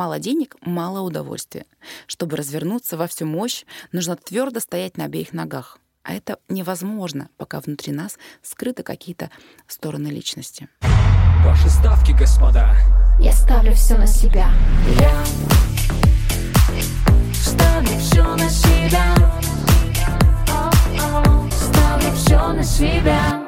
Мало денег — мало удовольствия. Чтобы развернуться во всю мощь, нужно твердо стоять на обеих ногах. А это невозможно, пока внутри нас скрыты какие-то стороны личности. Ваши ставки, господа. Я ставлю все на себя. Я ставлю все на себя. Ставлю все на себя.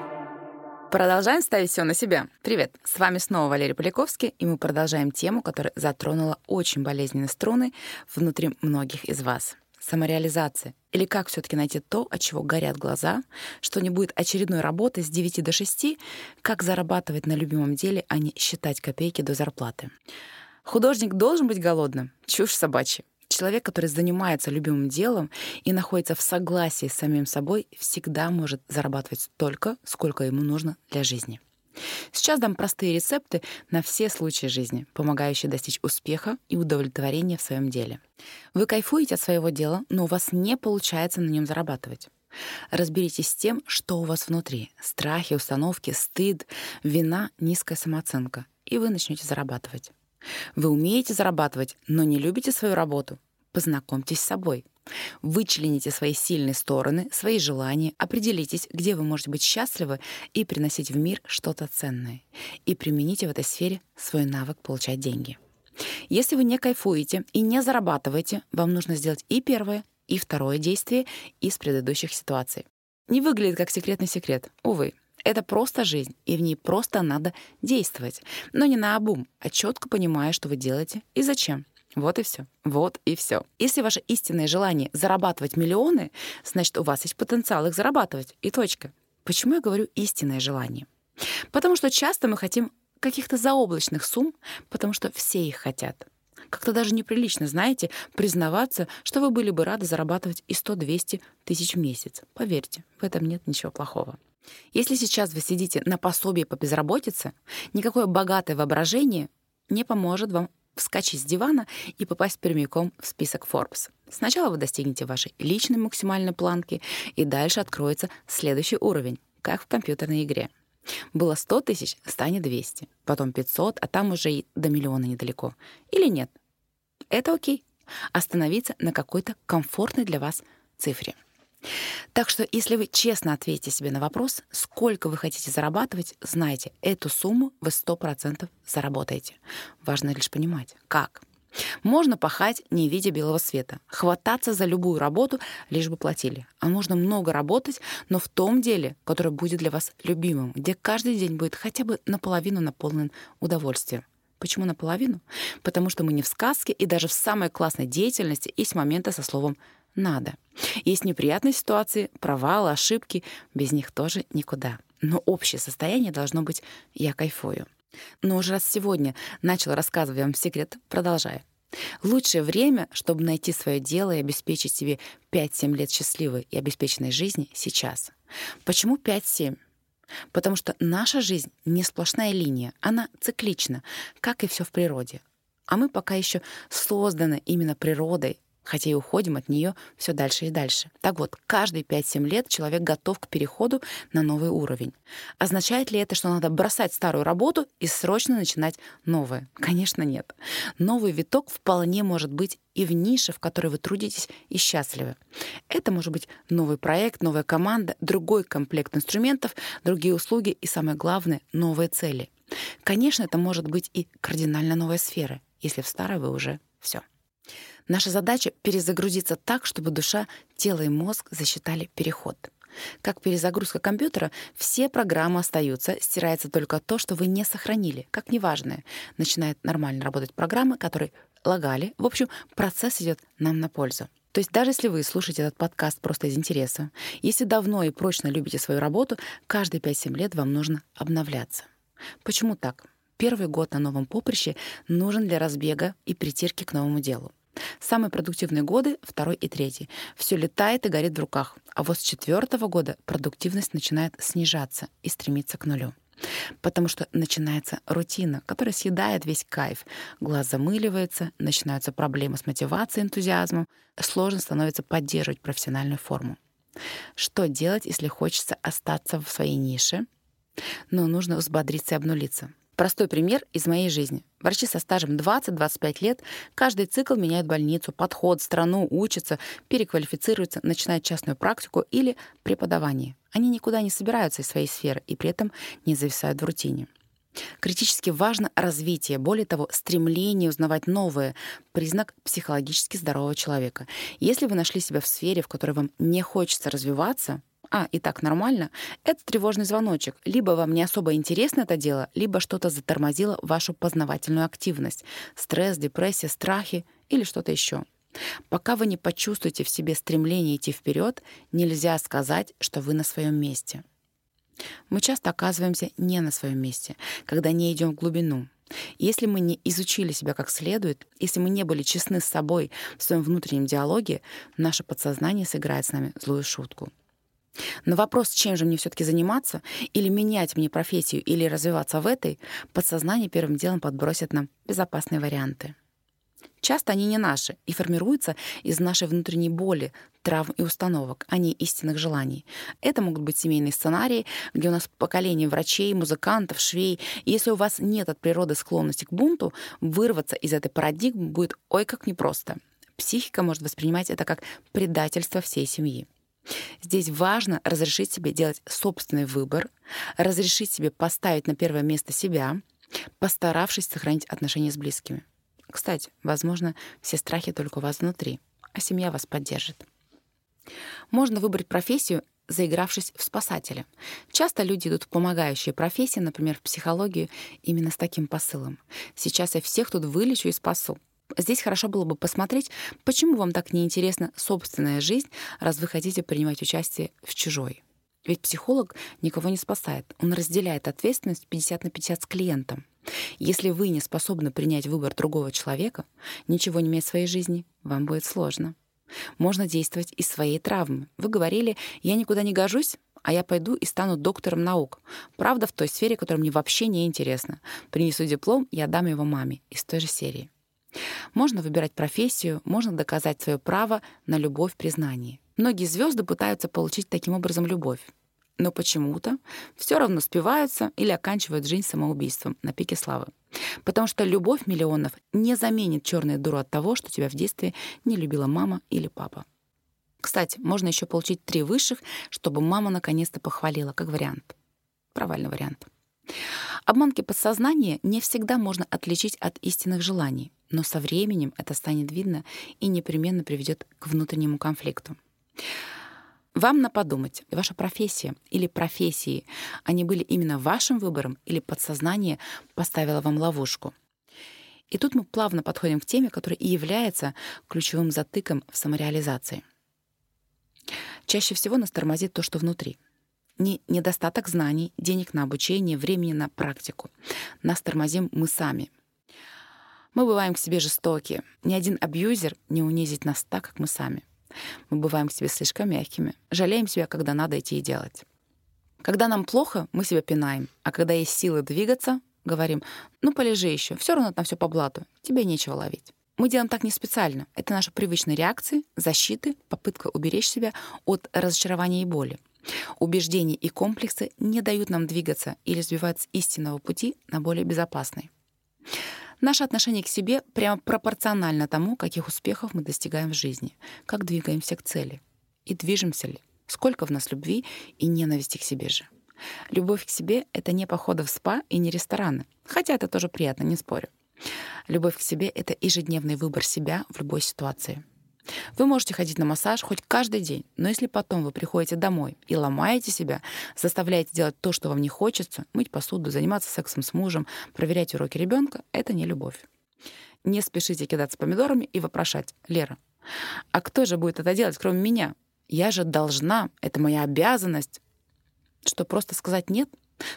Продолжаем ставить все на себя. Привет, с вами снова Валерий Поляковский, и мы продолжаем тему, которая затронула очень болезненные струны внутри многих из вас. Самореализация. Или как все таки найти то, от чего горят глаза, что не будет очередной работы с 9 до 6, как зарабатывать на любимом деле, а не считать копейки до зарплаты. Художник должен быть голодным. Чушь собачья. Человек, который занимается любимым делом и находится в согласии с самим собой, всегда может зарабатывать столько, сколько ему нужно для жизни. Сейчас дам простые рецепты на все случаи жизни, помогающие достичь успеха и удовлетворения в своем деле. Вы кайфуете от своего дела, но у вас не получается на нем зарабатывать. Разберитесь с тем, что у вас внутри. Страхи, установки, стыд, вина, низкая самооценка. И вы начнете зарабатывать. Вы умеете зарабатывать, но не любите свою работу? Познакомьтесь с собой. Вычлените свои сильные стороны, свои желания, определитесь, где вы можете быть счастливы и приносить в мир что-то ценное. И примените в этой сфере свой навык получать деньги. Если вы не кайфуете и не зарабатываете, вам нужно сделать и первое, и второе действие из предыдущих ситуаций. Не выглядит как секретный секрет, увы. Это просто жизнь, и в ней просто надо действовать. Но не на обум, а четко понимая, что вы делаете и зачем. Вот и все. Вот и все. Если ваше истинное желание зарабатывать миллионы, значит, у вас есть потенциал их зарабатывать. И точка. Почему я говорю истинное желание? Потому что часто мы хотим каких-то заоблачных сумм, потому что все их хотят. Как-то даже неприлично, знаете, признаваться, что вы были бы рады зарабатывать и 100-200 тысяч в месяц. Поверьте, в этом нет ничего плохого. Если сейчас вы сидите на пособии по безработице, никакое богатое воображение не поможет вам вскочить с дивана и попасть прямиком в список Forbes. Сначала вы достигнете вашей личной максимальной планки, и дальше откроется следующий уровень, как в компьютерной игре. Было 100 тысяч, станет 200, потом 500, а там уже и до миллиона недалеко. Или нет? Это окей. Остановиться на какой-то комфортной для вас цифре. Так что, если вы честно ответите себе на вопрос, сколько вы хотите зарабатывать, знайте, эту сумму вы 100% заработаете. Важно лишь понимать, как. Можно пахать, не видя белого света, хвататься за любую работу, лишь бы платили. А можно много работать, но в том деле, которое будет для вас любимым, где каждый день будет хотя бы наполовину наполнен удовольствием. Почему наполовину? Потому что мы не в сказке, и даже в самой классной деятельности есть моменты со словом надо. Есть неприятные ситуации, провалы, ошибки, без них тоже никуда. Но общее состояние должно быть «я кайфую». Но уже раз сегодня начал рассказывать вам секрет, продолжаю. Лучшее время, чтобы найти свое дело и обеспечить себе 5-7 лет счастливой и обеспеченной жизни — сейчас. Почему 5-7? Потому что наша жизнь не сплошная линия, она циклична, как и все в природе. А мы пока еще созданы именно природой, хотя и уходим от нее все дальше и дальше. Так вот, каждые 5-7 лет человек готов к переходу на новый уровень. Означает ли это, что надо бросать старую работу и срочно начинать новое? Конечно, нет. Новый виток вполне может быть и в нише, в которой вы трудитесь и счастливы. Это может быть новый проект, новая команда, другой комплект инструментов, другие услуги и, самое главное, новые цели. Конечно, это может быть и кардинально новая сфера, если в старой вы уже все. Наша задача — перезагрузиться так, чтобы душа, тело и мозг засчитали переход. Как перезагрузка компьютера, все программы остаются, стирается только то, что вы не сохранили, как неважное. Начинает нормально работать программы, которые лагали. В общем, процесс идет нам на пользу. То есть даже если вы слушаете этот подкаст просто из интереса, если давно и прочно любите свою работу, каждые 5-7 лет вам нужно обновляться. Почему так? Первый год на новом поприще нужен для разбега и притирки к новому делу. Самые продуктивные годы — второй и третий. Все летает и горит в руках. А вот с четвертого года продуктивность начинает снижаться и стремиться к нулю. Потому что начинается рутина, которая съедает весь кайф. Глаз замыливается, начинаются проблемы с мотивацией, энтузиазмом. Сложно становится поддерживать профессиональную форму. Что делать, если хочется остаться в своей нише? Но нужно взбодриться и обнулиться. Простой пример из моей жизни. Врачи со стажем 20-25 лет каждый цикл меняют больницу, подход, страну, учатся, переквалифицируются, начинают частную практику или преподавание. Они никуда не собираются из своей сферы и при этом не зависают в рутине. Критически важно развитие, более того, стремление узнавать новое — признак психологически здорового человека. Если вы нашли себя в сфере, в которой вам не хочется развиваться, а, и так нормально, это тревожный звоночек. Либо вам не особо интересно это дело, либо что-то затормозило вашу познавательную активность. Стресс, депрессия, страхи или что-то еще. Пока вы не почувствуете в себе стремление идти вперед, нельзя сказать, что вы на своем месте. Мы часто оказываемся не на своем месте, когда не идем в глубину. Если мы не изучили себя как следует, если мы не были честны с собой в своем внутреннем диалоге, наше подсознание сыграет с нами злую шутку. На вопрос, чем же мне все-таки заниматься, или менять мне профессию, или развиваться в этой, подсознание первым делом подбросит нам безопасные варианты. Часто они не наши и формируются из нашей внутренней боли, травм и установок, а не истинных желаний. Это могут быть семейные сценарии, где у нас поколение врачей, музыкантов, швей. И если у вас нет от природы склонности к бунту, вырваться из этой парадигмы будет ой как непросто. Психика может воспринимать это как предательство всей семьи. Здесь важно разрешить себе делать собственный выбор, разрешить себе поставить на первое место себя, постаравшись сохранить отношения с близкими. Кстати, возможно, все страхи только у вас внутри, а семья вас поддержит. Можно выбрать профессию, заигравшись в спасателя. Часто люди идут в помогающие профессии, например, в психологию, именно с таким посылом. Сейчас я всех тут вылечу и спасу. Здесь хорошо было бы посмотреть, почему вам так неинтересна собственная жизнь, раз вы хотите принимать участие в чужой. Ведь психолог никого не спасает. Он разделяет ответственность 50 на 50 с клиентом. Если вы не способны принять выбор другого человека, ничего не иметь в своей жизни, вам будет сложно. Можно действовать из своей травмы. Вы говорили, я никуда не гожусь, а я пойду и стану доктором наук. Правда, в той сфере, которая мне вообще не интересна. Принесу диплом, я дам его маме из той же серии. Можно выбирать профессию, можно доказать свое право на любовь признание. Многие звезды пытаются получить таким образом любовь. Но почему-то все равно спиваются или оканчивают жизнь самоубийством на пике славы. Потому что любовь миллионов не заменит черную дуру от того, что тебя в детстве не любила мама или папа. Кстати, можно еще получить три высших, чтобы мама наконец-то похвалила, как вариант. Провальный вариант. Обманки подсознания не всегда можно отличить от истинных желаний, но со временем это станет видно и непременно приведет к внутреннему конфликту. Вам на подумать, ваша профессия или профессии, они были именно вашим выбором или подсознание поставило вам ловушку. И тут мы плавно подходим к теме, которая и является ключевым затыком в самореализации. Чаще всего нас тормозит то, что внутри — не недостаток знаний, денег на обучение, времени на практику. Нас тормозим мы сами. Мы бываем к себе жестоки. Ни один абьюзер не унизит нас так, как мы сами. Мы бываем к себе слишком мягкими. Жалеем себя, когда надо идти и делать. Когда нам плохо, мы себя пинаем. А когда есть силы двигаться, говорим, ну полежи еще, все равно там все по блату, тебе нечего ловить. Мы делаем так не специально. Это наша привычная реакция, защиты, попытка уберечь себя от разочарования и боли. Убеждения и комплексы не дают нам двигаться или сбивать с истинного пути на более безопасный. Наше отношение к себе прямо пропорционально тому, каких успехов мы достигаем в жизни, как двигаемся к цели и движемся ли, сколько в нас любви и ненависти к себе же. Любовь к себе — это не походы в спа и не рестораны, хотя это тоже приятно, не спорю. Любовь к себе — это ежедневный выбор себя в любой ситуации — вы можете ходить на массаж хоть каждый день, но если потом вы приходите домой и ломаете себя, заставляете делать то, что вам не хочется, мыть посуду, заниматься сексом с мужем, проверять уроки ребенка, это не любовь. Не спешите кидаться помидорами и вопрошать, Лера, а кто же будет это делать, кроме меня? Я же должна, это моя обязанность. Что, просто сказать «нет»?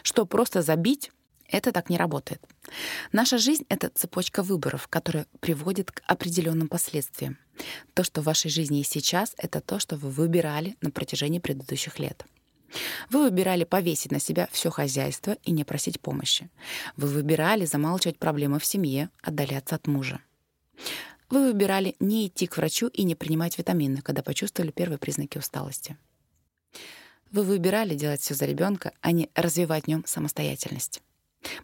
Что, просто забить? Это так не работает. Наша жизнь — это цепочка выборов, которая приводит к определенным последствиям. То, что в вашей жизни есть сейчас, это то, что вы выбирали на протяжении предыдущих лет. Вы выбирали повесить на себя все хозяйство и не просить помощи. Вы выбирали замалчивать проблемы в семье, отдаляться от мужа. Вы выбирали не идти к врачу и не принимать витамины, когда почувствовали первые признаки усталости. Вы выбирали делать все за ребенка, а не развивать в нем самостоятельность.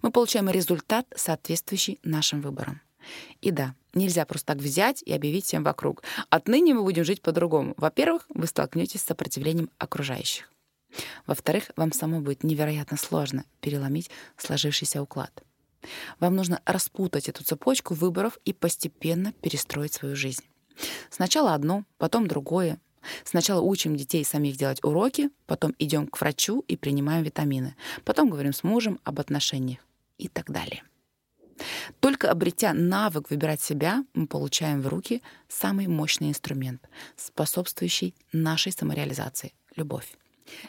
Мы получаем результат, соответствующий нашим выборам. И да, нельзя просто так взять и объявить всем вокруг. Отныне мы будем жить по-другому. Во-первых, вы столкнетесь с сопротивлением окружающих. Во-вторых, вам самой будет невероятно сложно переломить сложившийся уклад. Вам нужно распутать эту цепочку выборов и постепенно перестроить свою жизнь. Сначала одно, потом другое. Сначала учим детей самих делать уроки, потом идем к врачу и принимаем витамины. Потом говорим с мужем об отношениях и так далее. Только обретя навык выбирать себя, мы получаем в руки самый мощный инструмент, способствующий нашей самореализации — любовь.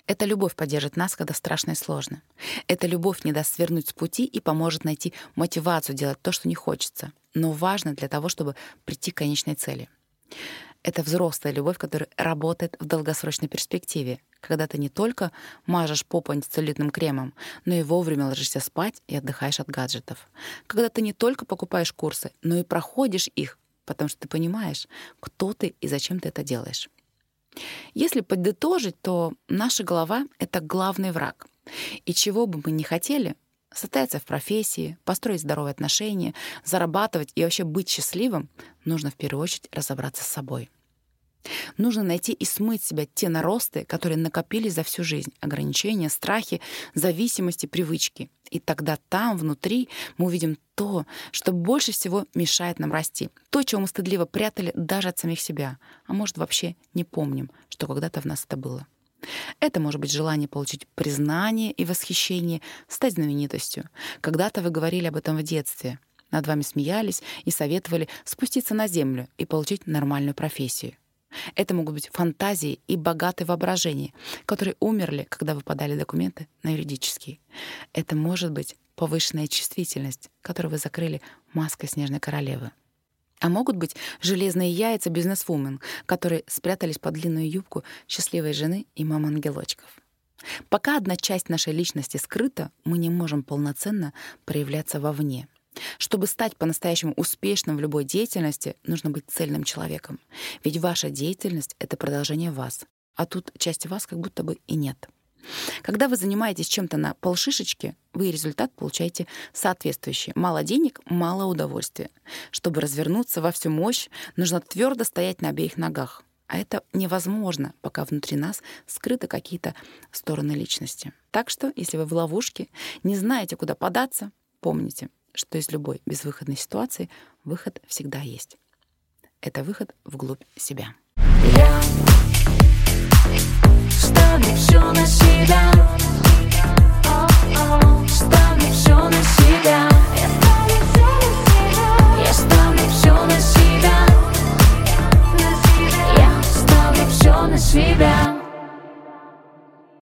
Эта любовь поддержит нас, когда страшно и сложно. Эта любовь не даст свернуть с пути и поможет найти мотивацию делать то, что не хочется, но важно для того, чтобы прийти к конечной цели. Это взрослая любовь, которая работает в долгосрочной перспективе, когда ты не только мажешь попу антицеллюлитным кремом, но и вовремя ложишься спать и отдыхаешь от гаджетов. Когда ты не только покупаешь курсы, но и проходишь их, потому что ты понимаешь, кто ты и зачем ты это делаешь. Если подытожить, то наша голова — это главный враг. И чего бы мы ни хотели, состояться в профессии, построить здоровые отношения, зарабатывать и вообще быть счастливым, нужно в первую очередь разобраться с собой. Нужно найти и смыть себя те наросты, которые накопились за всю жизнь, ограничения, страхи, зависимости, привычки. И тогда там, внутри, мы увидим то, что больше всего мешает нам расти. То, чего мы стыдливо прятали даже от самих себя. А может, вообще не помним, что когда-то в нас это было. Это может быть желание получить признание и восхищение, стать знаменитостью. Когда-то вы говорили об этом в детстве. Над вами смеялись и советовали спуститься на землю и получить нормальную профессию. Это могут быть фантазии и богатые воображения, которые умерли, когда выпадали документы на юридические. Это может быть повышенная чувствительность, которую вы закрыли маской снежной королевы. А могут быть железные яйца бизнесвумен, которые спрятались под длинную юбку счастливой жены и мам-ангелочков. Пока одна часть нашей личности скрыта, мы не можем полноценно проявляться вовне. Чтобы стать по-настоящему успешным в любой деятельности, нужно быть цельным человеком. Ведь ваша деятельность — это продолжение вас. А тут части вас как будто бы и нет. Когда вы занимаетесь чем-то на полшишечки, вы результат получаете соответствующий. Мало денег, мало удовольствия. Чтобы развернуться во всю мощь, нужно твердо стоять на обеих ногах. А это невозможно, пока внутри нас скрыты какие-то стороны личности. Так что, если вы в ловушке, не знаете, куда податься, помните, что из любой безвыходной ситуации выход всегда есть. Это выход вглубь себя. На себя.